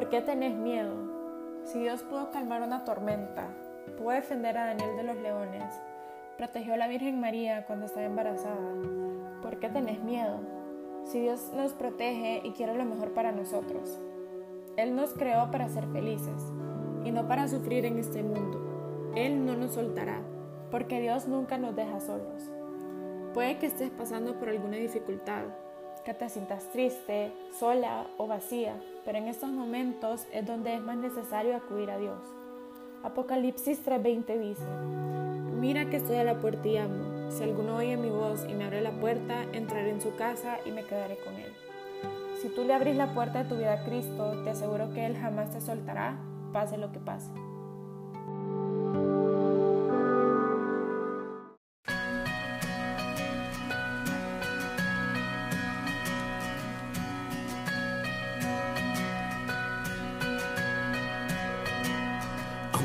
¿Por qué tenés miedo? Si Dios pudo calmar una tormenta, pudo defender a Daniel de los leones, protegió a la Virgen María cuando estaba embarazada, ¿por qué tenés miedo? Si Dios nos protege y quiere lo mejor para nosotros. Él nos creó para ser felices y no para sufrir en este mundo. Él no nos soltará, porque Dios nunca nos deja solos. Puede que estés pasando por alguna dificultad, que te sientas triste, sola o vacía, pero en estos momentos es donde es más necesario acudir a Dios. Apocalipsis 3:20 dice, Mira que estoy a la puerta y amo. Si alguno oye mi voz y me abre la puerta, entraré en su casa y me quedaré con él. Si tú le abrís la puerta de tu vida a Cristo, te aseguro que Él jamás te soltará, pase lo que pase.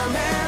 Superman.